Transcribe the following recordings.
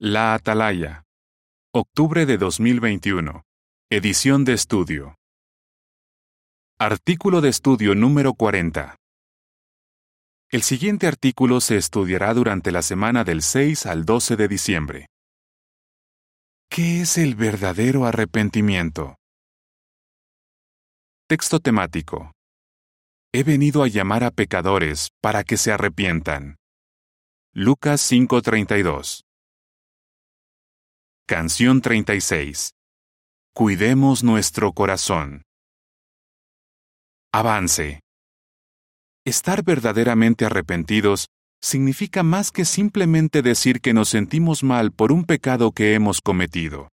La Atalaya. Octubre de 2021. Edición de estudio. Artículo de estudio número 40. El siguiente artículo se estudiará durante la semana del 6 al 12 de diciembre. ¿Qué es el verdadero arrepentimiento? Texto temático. He venido a llamar a pecadores para que se arrepientan. Lucas 5:32. Canción 36. Cuidemos nuestro corazón. Avance. Estar verdaderamente arrepentidos significa más que simplemente decir que nos sentimos mal por un pecado que hemos cometido.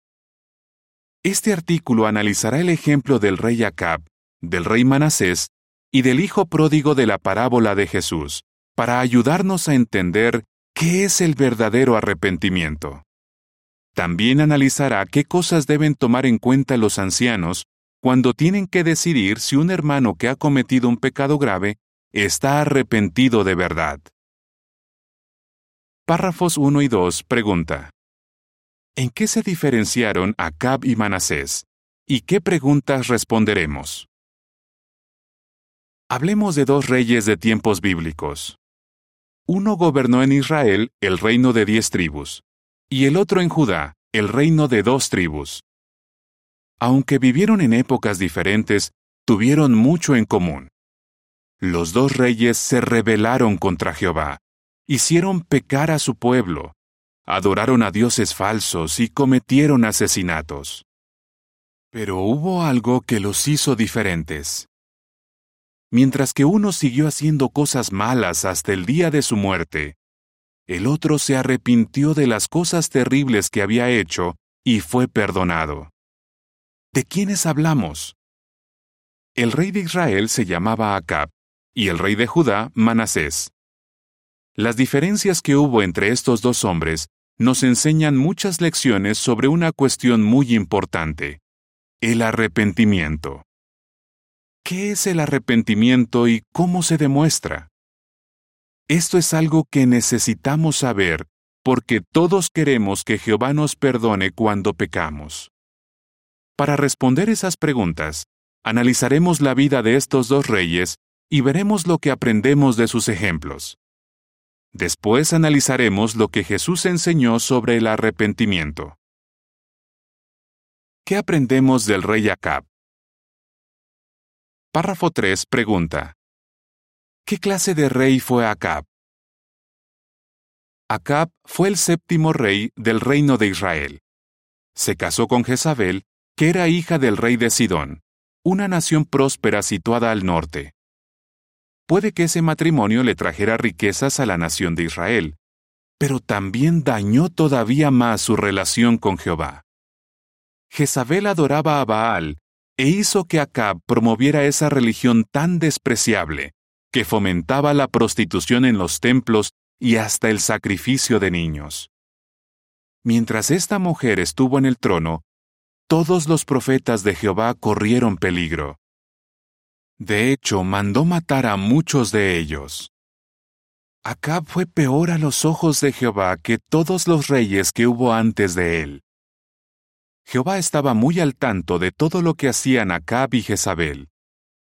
Este artículo analizará el ejemplo del rey Acab, del rey Manasés y del hijo pródigo de la parábola de Jesús, para ayudarnos a entender qué es el verdadero arrepentimiento. También analizará qué cosas deben tomar en cuenta los ancianos cuando tienen que decidir si un hermano que ha cometido un pecado grave está arrepentido de verdad. Párrafos 1 y 2 pregunta. ¿En qué se diferenciaron Acab y Manasés? ¿Y qué preguntas responderemos? Hablemos de dos reyes de tiempos bíblicos. Uno gobernó en Israel el reino de diez tribus, y el otro en Judá el reino de dos tribus. Aunque vivieron en épocas diferentes, tuvieron mucho en común. Los dos reyes se rebelaron contra Jehová, hicieron pecar a su pueblo, adoraron a dioses falsos y cometieron asesinatos. Pero hubo algo que los hizo diferentes. Mientras que uno siguió haciendo cosas malas hasta el día de su muerte, el otro se arrepintió de las cosas terribles que había hecho y fue perdonado. ¿De quiénes hablamos? El rey de Israel se llamaba Acab y el rey de Judá Manasés. Las diferencias que hubo entre estos dos hombres nos enseñan muchas lecciones sobre una cuestión muy importante, el arrepentimiento. ¿Qué es el arrepentimiento y cómo se demuestra? Esto es algo que necesitamos saber porque todos queremos que Jehová nos perdone cuando pecamos. Para responder esas preguntas, analizaremos la vida de estos dos reyes y veremos lo que aprendemos de sus ejemplos. Después analizaremos lo que Jesús enseñó sobre el arrepentimiento. ¿Qué aprendemos del rey Acab? Párrafo 3 pregunta. ¿Qué clase de rey fue Acab? Acab fue el séptimo rey del reino de Israel. Se casó con Jezabel, que era hija del rey de Sidón, una nación próspera situada al norte. Puede que ese matrimonio le trajera riquezas a la nación de Israel, pero también dañó todavía más su relación con Jehová. Jezabel adoraba a Baal e hizo que Acab promoviera esa religión tan despreciable, que fomentaba la prostitución en los templos y hasta el sacrificio de niños. Mientras esta mujer estuvo en el trono, todos los profetas de Jehová corrieron peligro. De hecho, mandó matar a muchos de ellos. Acab fue peor a los ojos de Jehová que todos los reyes que hubo antes de él. Jehová estaba muy al tanto de todo lo que hacían Acab y Jezabel,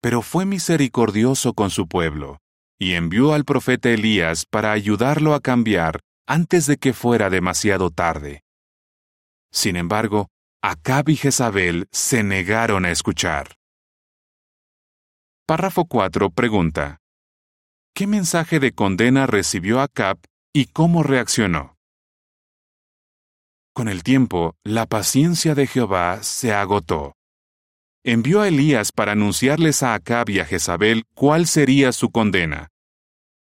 pero fue misericordioso con su pueblo, y envió al profeta Elías para ayudarlo a cambiar antes de que fuera demasiado tarde. Sin embargo, Acab y Jezabel se negaron a escuchar. Párrafo 4 pregunta. ¿Qué mensaje de condena recibió Acab y cómo reaccionó? Con el tiempo, la paciencia de Jehová se agotó. Envió a Elías para anunciarles a Acab y a Jezabel cuál sería su condena.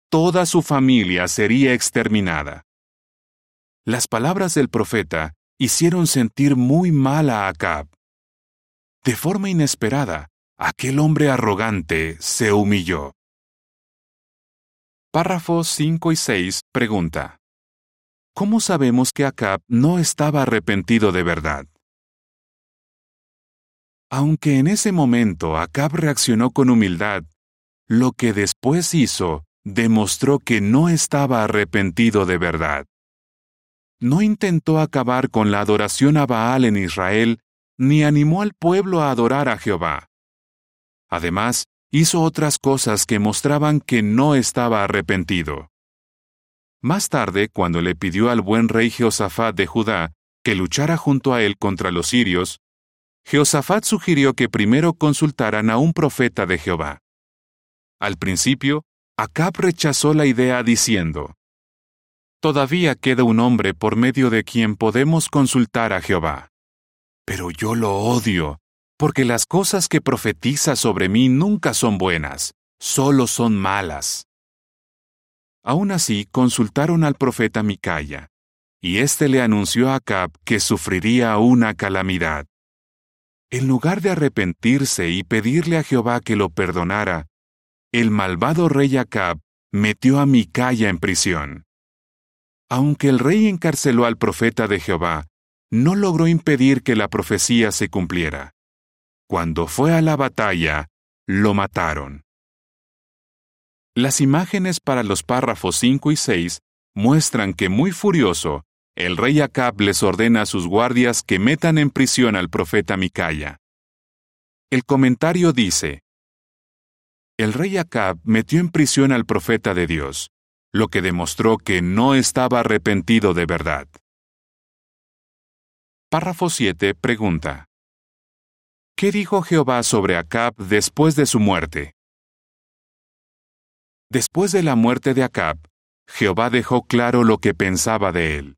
Toda su familia sería exterminada. Las palabras del profeta hicieron sentir muy mal a Acab. De forma inesperada, aquel hombre arrogante se humilló. Párrafos 5 y 6 pregunta. ¿cómo sabemos que Acab no estaba arrepentido de verdad? Aunque en ese momento Acab reaccionó con humildad, lo que después hizo demostró que no estaba arrepentido de verdad. no intentó acabar con la adoración a Baal en Israel, ni animó al pueblo a adorar a Jehová. Además, hizo otras cosas que mostraban que no estaba arrepentido. Más tarde, cuando le pidió al buen rey Jehoshaphat de Judá que luchara junto a él contra los sirios, Jehoshaphat sugirió que primero consultaran a un profeta de Jehová. Al principio, Acab rechazó la idea diciendo, Todavía queda un hombre por medio de quien podemos consultar a Jehová. Pero yo lo odio, porque las cosas que profetiza sobre mí nunca son buenas, solo son malas. Aún así, consultaron al profeta Micaya, y éste le anunció a Acab que sufriría una calamidad. En lugar de arrepentirse y pedirle a Jehová que lo perdonara, el malvado rey Acab metió a Micaya en prisión. Aunque el rey encarceló al profeta de Jehová, no logró impedir que la profecía se cumpliera. Cuando fue a la batalla, lo mataron. Las imágenes para los párrafos 5 y 6 muestran que muy furioso, el rey Acab les ordena a sus guardias que metan en prisión al profeta Micaya. El comentario dice, El rey Acab metió en prisión al profeta de Dios, lo que demostró que no estaba arrepentido de verdad. Párrafo 7 pregunta. ¿Qué dijo Jehová sobre Acab después de su muerte? Después de la muerte de Acab, Jehová dejó claro lo que pensaba de él.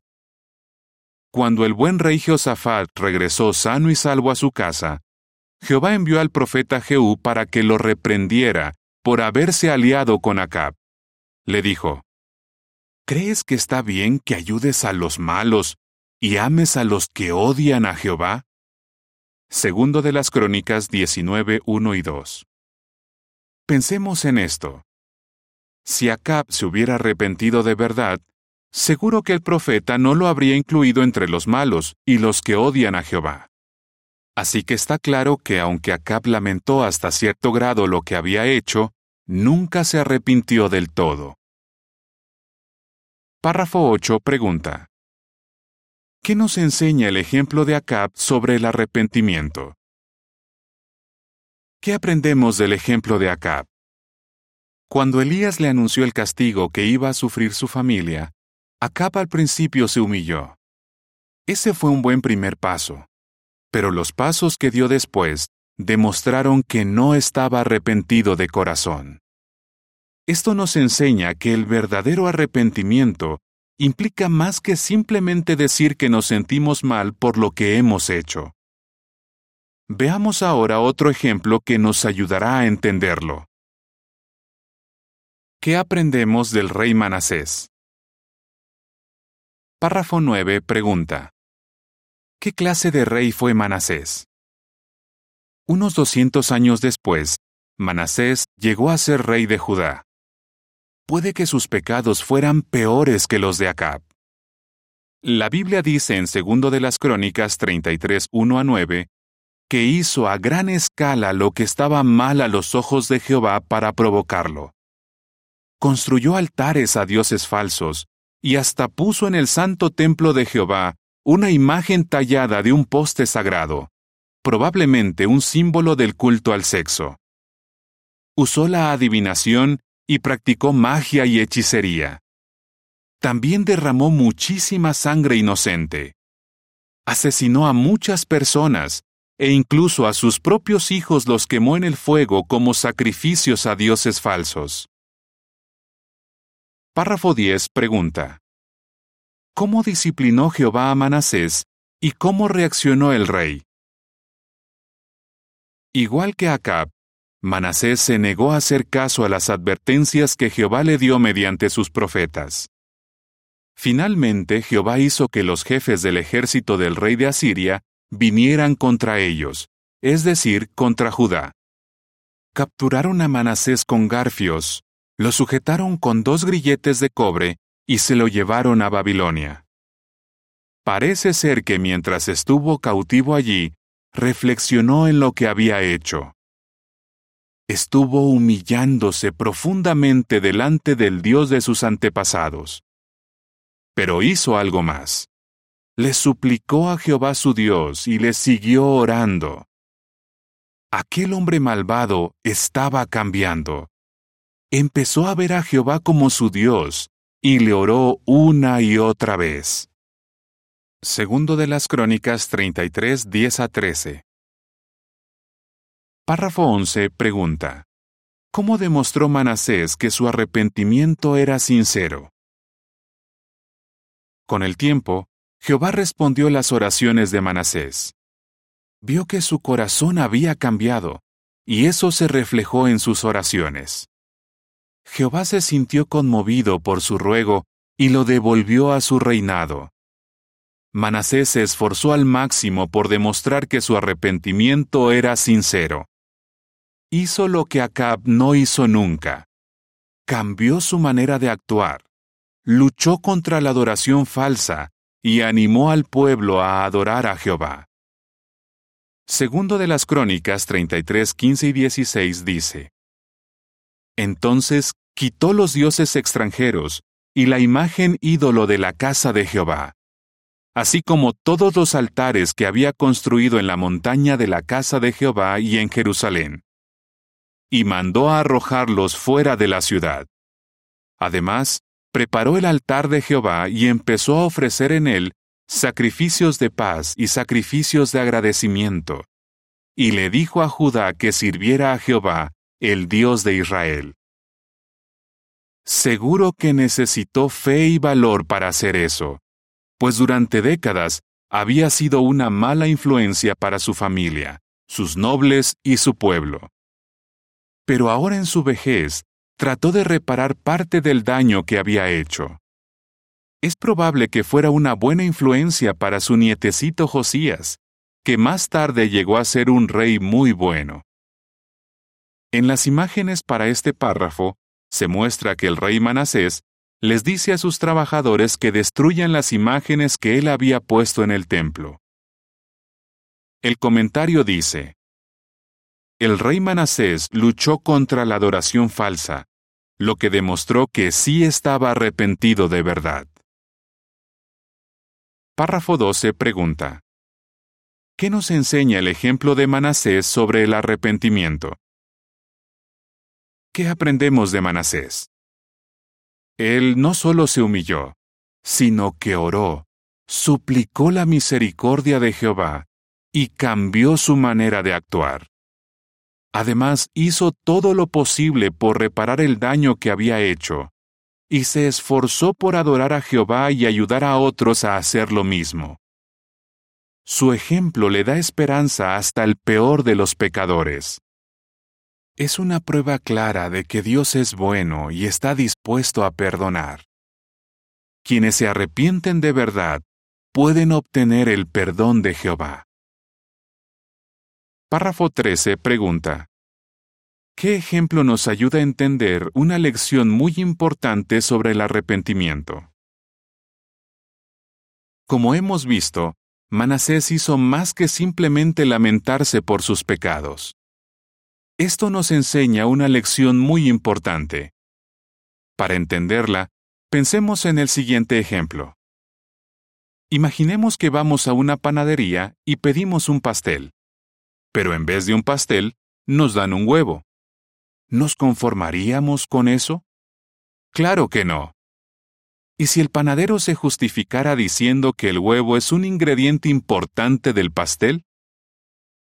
Cuando el buen rey Josafat regresó sano y salvo a su casa, Jehová envió al profeta Jehú para que lo reprendiera por haberse aliado con Acab. Le dijo, ¿Crees que está bien que ayudes a los malos y ames a los que odian a Jehová? Segundo de las Crónicas 19, 1 y 2. Pensemos en esto. Si Acab se hubiera arrepentido de verdad, seguro que el profeta no lo habría incluido entre los malos y los que odian a Jehová. Así que está claro que aunque Acab lamentó hasta cierto grado lo que había hecho, nunca se arrepintió del todo. Párrafo 8 pregunta. ¿Qué nos enseña el ejemplo de Acab sobre el arrepentimiento? ¿Qué aprendemos del ejemplo de Acab? Cuando Elías le anunció el castigo que iba a sufrir su familia, Acab al principio se humilló. Ese fue un buen primer paso. Pero los pasos que dio después demostraron que no estaba arrepentido de corazón. Esto nos enseña que el verdadero arrepentimiento implica más que simplemente decir que nos sentimos mal por lo que hemos hecho. Veamos ahora otro ejemplo que nos ayudará a entenderlo. ¿Qué aprendemos del rey Manasés? Párrafo 9 pregunta. ¿Qué clase de rey fue Manasés? Unos 200 años después, Manasés llegó a ser rey de Judá puede que sus pecados fueran peores que los de Acab. La Biblia dice en segundo de las Crónicas 33, 1 a 9, que hizo a gran escala lo que estaba mal a los ojos de Jehová para provocarlo. Construyó altares a dioses falsos, y hasta puso en el santo templo de Jehová una imagen tallada de un poste sagrado, probablemente un símbolo del culto al sexo. Usó la adivinación y practicó magia y hechicería. También derramó muchísima sangre inocente. Asesinó a muchas personas e incluso a sus propios hijos los quemó en el fuego como sacrificios a dioses falsos. Párrafo 10 pregunta. ¿Cómo disciplinó Jehová a Manasés y cómo reaccionó el rey? Igual que Acab, Manasés se negó a hacer caso a las advertencias que Jehová le dio mediante sus profetas. Finalmente Jehová hizo que los jefes del ejército del rey de Asiria vinieran contra ellos, es decir, contra Judá. Capturaron a Manasés con garfios, lo sujetaron con dos grilletes de cobre y se lo llevaron a Babilonia. Parece ser que mientras estuvo cautivo allí, reflexionó en lo que había hecho estuvo humillándose profundamente delante del Dios de sus antepasados. Pero hizo algo más. le suplicó a Jehová su Dios y le siguió orando. Aquel hombre malvado estaba cambiando. Empezó a ver a Jehová como su Dios y le oró una y otra vez. Segundo de las Crónicas 33, 10 a 13. Párrafo 11 pregunta. ¿Cómo demostró Manasés que su arrepentimiento era sincero? Con el tiempo, Jehová respondió las oraciones de Manasés. Vio que su corazón había cambiado, y eso se reflejó en sus oraciones. Jehová se sintió conmovido por su ruego y lo devolvió a su reinado. Manasés se esforzó al máximo por demostrar que su arrepentimiento era sincero hizo lo que Acab no hizo nunca. Cambió su manera de actuar, luchó contra la adoración falsa y animó al pueblo a adorar a Jehová. Segundo de las Crónicas 33, 15 y 16 dice, Entonces quitó los dioses extranjeros y la imagen ídolo de la casa de Jehová, así como todos los altares que había construido en la montaña de la casa de Jehová y en Jerusalén y mandó a arrojarlos fuera de la ciudad. Además, preparó el altar de Jehová y empezó a ofrecer en él sacrificios de paz y sacrificios de agradecimiento. Y le dijo a Judá que sirviera a Jehová, el Dios de Israel. Seguro que necesitó fe y valor para hacer eso, pues durante décadas había sido una mala influencia para su familia, sus nobles y su pueblo pero ahora en su vejez trató de reparar parte del daño que había hecho. Es probable que fuera una buena influencia para su nietecito Josías, que más tarde llegó a ser un rey muy bueno. En las imágenes para este párrafo, se muestra que el rey Manasés les dice a sus trabajadores que destruyan las imágenes que él había puesto en el templo. El comentario dice, el rey Manasés luchó contra la adoración falsa, lo que demostró que sí estaba arrepentido de verdad. Párrafo 12 pregunta. ¿Qué nos enseña el ejemplo de Manasés sobre el arrepentimiento? ¿Qué aprendemos de Manasés? Él no solo se humilló, sino que oró, suplicó la misericordia de Jehová y cambió su manera de actuar. Además, hizo todo lo posible por reparar el daño que había hecho, y se esforzó por adorar a Jehová y ayudar a otros a hacer lo mismo. Su ejemplo le da esperanza hasta el peor de los pecadores. Es una prueba clara de que Dios es bueno y está dispuesto a perdonar. Quienes se arrepienten de verdad pueden obtener el perdón de Jehová. Párrafo 13 pregunta. ¿Qué ejemplo nos ayuda a entender una lección muy importante sobre el arrepentimiento? Como hemos visto, Manasés hizo más que simplemente lamentarse por sus pecados. Esto nos enseña una lección muy importante. Para entenderla, pensemos en el siguiente ejemplo. Imaginemos que vamos a una panadería y pedimos un pastel pero en vez de un pastel, nos dan un huevo. ¿Nos conformaríamos con eso? Claro que no. ¿Y si el panadero se justificara diciendo que el huevo es un ingrediente importante del pastel?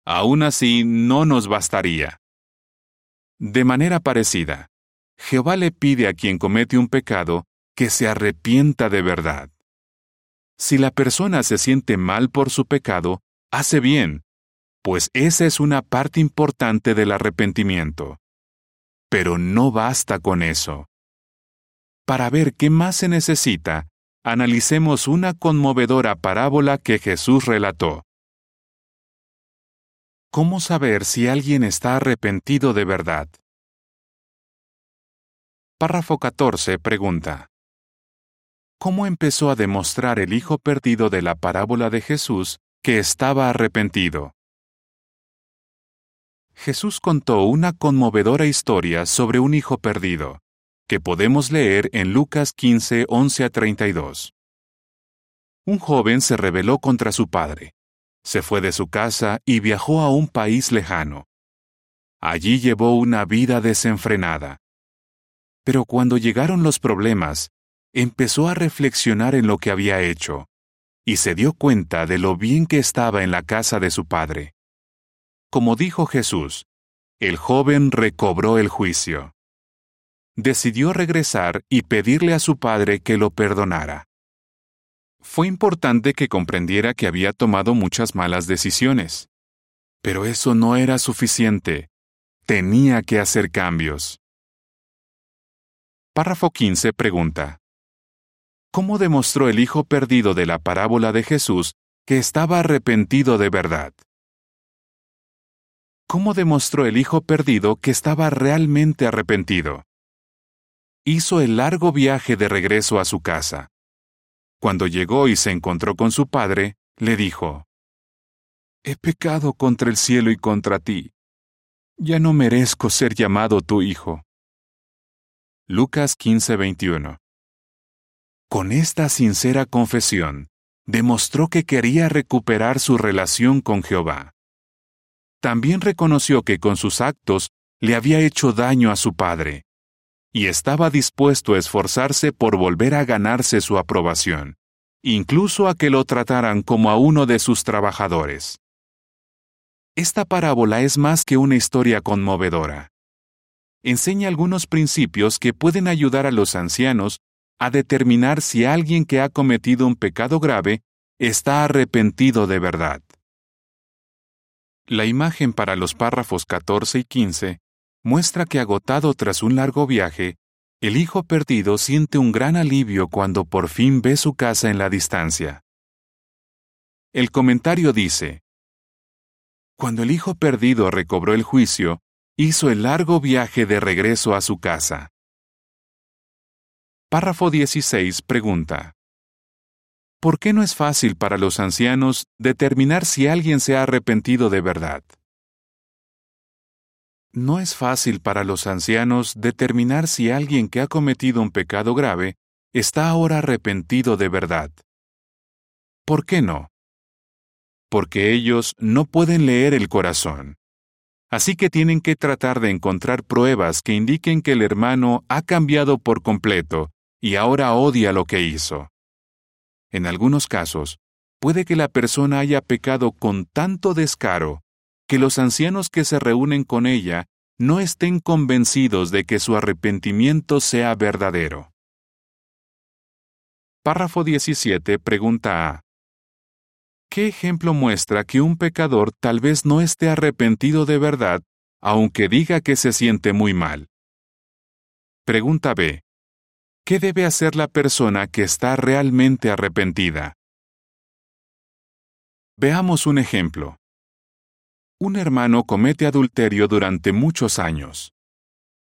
Aún así, no nos bastaría. De manera parecida, Jehová le pide a quien comete un pecado que se arrepienta de verdad. Si la persona se siente mal por su pecado, hace bien, pues esa es una parte importante del arrepentimiento. Pero no basta con eso. Para ver qué más se necesita, analicemos una conmovedora parábola que Jesús relató. ¿Cómo saber si alguien está arrepentido de verdad? Párrafo 14 pregunta. ¿Cómo empezó a demostrar el hijo perdido de la parábola de Jesús que estaba arrepentido? Jesús contó una conmovedora historia sobre un hijo perdido, que podemos leer en Lucas 15, 11 a 32. un joven se rebeló contra su padre. Se fue de su casa y viajó a un país lejano. Allí llevó una vida desenfrenada. Pero cuando llegaron los problemas, empezó a reflexionar en lo que había hecho, y se dio cuenta de lo bien que estaba en la casa de su padre. Como dijo Jesús, el joven recobró el juicio. Decidió regresar y pedirle a su padre que lo perdonara. Fue importante que comprendiera que había tomado muchas malas decisiones. Pero eso no era suficiente. Tenía que hacer cambios. Párrafo 15 pregunta. ¿Cómo demostró el hijo perdido de la parábola de Jesús que estaba arrepentido de verdad? ¿Cómo demostró el hijo perdido que estaba realmente arrepentido? Hizo el largo viaje de regreso a su casa. Cuando llegó y se encontró con su padre, le dijo, He pecado contra el cielo y contra ti. Ya no merezco ser llamado tu hijo. Lucas 15:21 Con esta sincera confesión, demostró que quería recuperar su relación con Jehová. También reconoció que con sus actos le había hecho daño a su padre, y estaba dispuesto a esforzarse por volver a ganarse su aprobación, incluso a que lo trataran como a uno de sus trabajadores. Esta parábola es más que una historia conmovedora. Enseña algunos principios que pueden ayudar a los ancianos a determinar si alguien que ha cometido un pecado grave está arrepentido de verdad. La imagen para los párrafos 14 y 15 muestra que agotado tras un largo viaje, el hijo perdido siente un gran alivio cuando por fin ve su casa en la distancia. El comentario dice, Cuando el hijo perdido recobró el juicio, hizo el largo viaje de regreso a su casa. Párrafo 16 pregunta, ¿Por qué no es fácil para los ancianos determinar si alguien se ha arrepentido de verdad? No es fácil para los ancianos determinar si alguien que ha cometido un pecado grave está ahora arrepentido de verdad. ¿Por qué no? Porque ellos no pueden leer el corazón. Así que tienen que tratar de encontrar pruebas que indiquen que el hermano ha cambiado por completo y ahora odia lo que hizo. En algunos casos, puede que la persona haya pecado con tanto descaro que los ancianos que se reúnen con ella no estén convencidos de que su arrepentimiento sea verdadero. Párrafo 17 pregunta A. ¿Qué ejemplo muestra que un pecador tal vez no esté arrepentido de verdad, aunque diga que se siente muy mal? Pregunta B. ¿Qué debe hacer la persona que está realmente arrepentida? Veamos un ejemplo un hermano comete adulterio durante muchos años.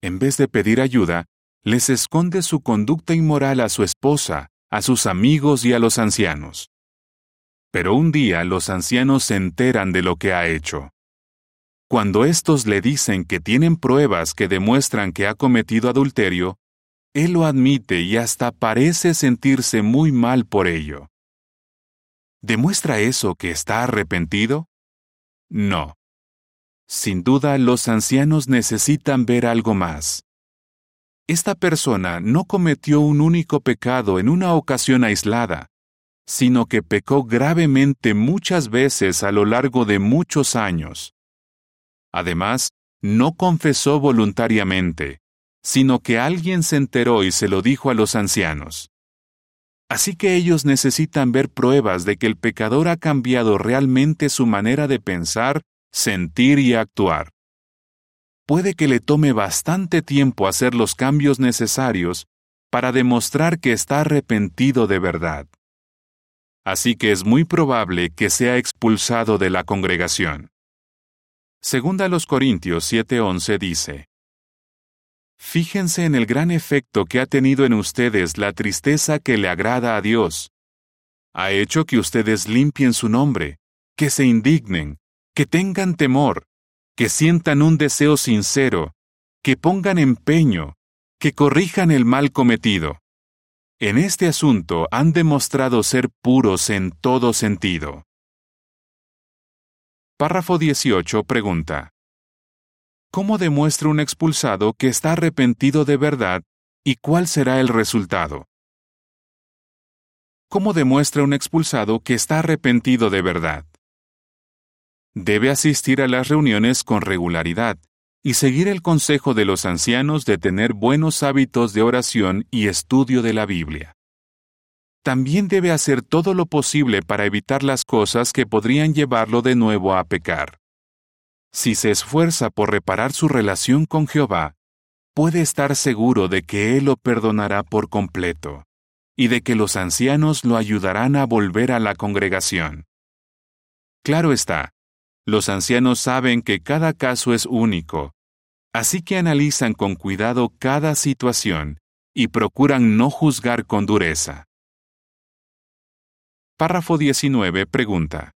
En vez de pedir ayuda, les esconde su conducta inmoral a su esposa, a sus amigos y a los ancianos. Pero un día los ancianos se enteran de lo que ha hecho. Cuando estos le dicen que tienen pruebas que demuestran que ha cometido adulterio, él lo admite y hasta parece sentirse muy mal por ello. ¿Demuestra eso que está arrepentido? No. Sin duda, los ancianos necesitan ver algo más. Esta persona no cometió un único pecado en una ocasión aislada, sino que pecó gravemente muchas veces a lo largo de muchos años. Además, no confesó voluntariamente, sino que alguien se enteró y se lo dijo a los ancianos. Así que ellos necesitan ver pruebas de que el pecador ha cambiado realmente su manera de pensar, sentir y actuar. Puede que le tome bastante tiempo hacer los cambios necesarios para demostrar que está arrepentido de verdad. Así que es muy probable que sea expulsado de la congregación. Segunda los Corintios 7:11 dice, Fíjense en el gran efecto que ha tenido en ustedes la tristeza que le agrada a Dios. Ha hecho que ustedes limpien su nombre, que se indignen, que tengan temor, que sientan un deseo sincero, que pongan empeño, que corrijan el mal cometido. en este asunto han demostrado ser puros en todo sentido. Párrafo 18 pregunta. ¿Cómo demuestra un expulsado que está arrepentido de verdad y cuál será el resultado? ¿Cómo demuestra un expulsado que está arrepentido de verdad? Debe asistir a las reuniones con regularidad y seguir el consejo de los ancianos de tener buenos hábitos de oración y estudio de la Biblia. También debe hacer todo lo posible para evitar las cosas que podrían llevarlo de nuevo a pecar. Si se esfuerza por reparar su relación con Jehová, puede estar seguro de que Él lo perdonará por completo y de que los ancianos lo ayudarán a volver a la congregación. Claro está, los ancianos saben que cada caso es único, así que analizan con cuidado cada situación y procuran no juzgar con dureza. Párrafo 19 pregunta.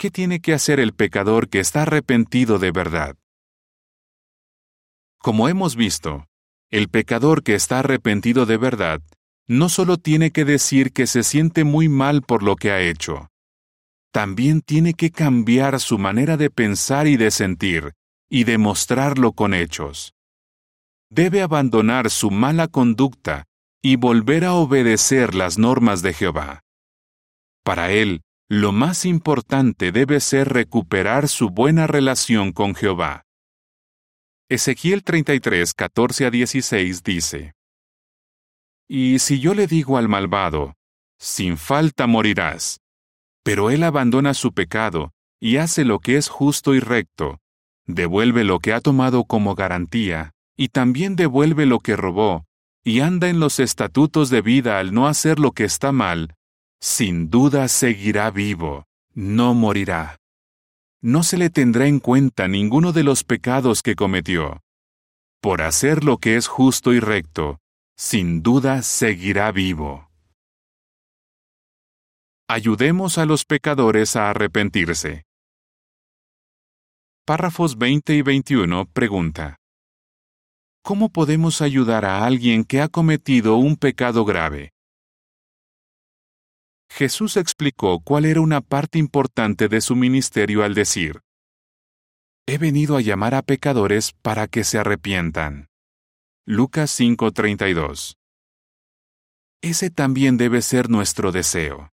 ¿Qué tiene que hacer el pecador que está arrepentido de verdad? Como hemos visto, el pecador que está arrepentido de verdad no solo tiene que decir que se siente muy mal por lo que ha hecho, también tiene que cambiar su manera de pensar y de sentir, y demostrarlo con hechos. Debe abandonar su mala conducta y volver a obedecer las normas de Jehová. Para él, lo más importante debe ser recuperar su buena relación con Jehová. Ezequiel 33, 14 a 16 dice, y si yo le digo al malvado, sin falta morirás, pero él abandona su pecado y hace lo que es justo y recto, devuelve lo que ha tomado como garantía, y también devuelve lo que robó, y anda en los estatutos de vida al no hacer lo que está mal, sin duda seguirá vivo, no morirá. No se le tendrá en cuenta ninguno de los pecados que cometió. Por hacer lo que es justo y recto, sin duda seguirá vivo. Ayudemos a los pecadores a arrepentirse. Párrafos 20 y 21 pregunta. ¿Cómo podemos ayudar a alguien que ha cometido un pecado grave? Jesús explicó cuál era una parte importante de su ministerio al decir, He venido a llamar a pecadores para que se arrepientan. Lucas 5:32. Ese también debe ser nuestro deseo.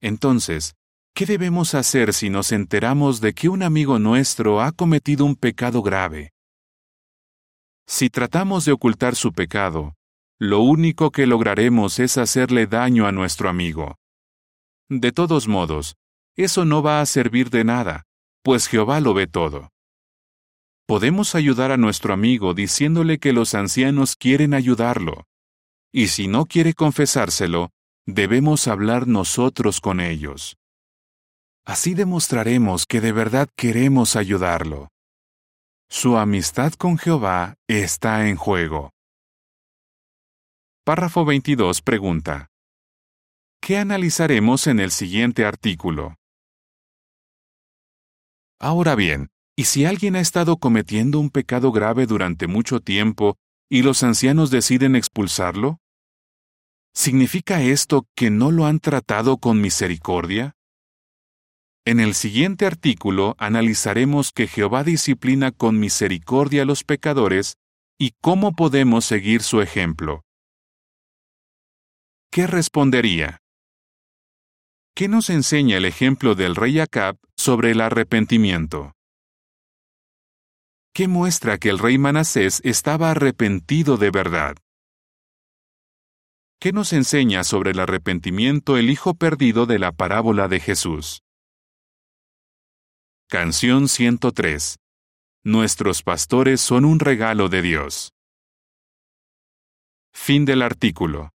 Entonces, ¿qué debemos hacer si nos enteramos de que un amigo nuestro ha cometido un pecado grave? Si tratamos de ocultar su pecado, lo único que lograremos es hacerle daño a nuestro amigo. De todos modos, eso no va a servir de nada, pues Jehová lo ve todo. Podemos ayudar a nuestro amigo diciéndole que los ancianos quieren ayudarlo. Y si no quiere confesárselo, debemos hablar nosotros con ellos. Así demostraremos que de verdad queremos ayudarlo. Su amistad con Jehová está en juego. Párrafo 22 pregunta. ¿Qué analizaremos en el siguiente artículo? Ahora bien, ¿Y si alguien ha estado cometiendo un pecado grave durante mucho tiempo y los ancianos deciden expulsarlo? ¿Significa esto que no lo han tratado con misericordia? En el siguiente artículo analizaremos que Jehová disciplina con misericordia a los pecadores y cómo podemos seguir su ejemplo. ¿Qué respondería? ¿Qué nos enseña el ejemplo del rey Acab sobre el arrepentimiento? ¿Qué muestra que el rey Manasés estaba arrepentido de verdad. ¿Qué nos enseña sobre el arrepentimiento el hijo perdido de la parábola de Jesús? Canción 103. Nuestros pastores son un regalo de Dios. Fin del artículo.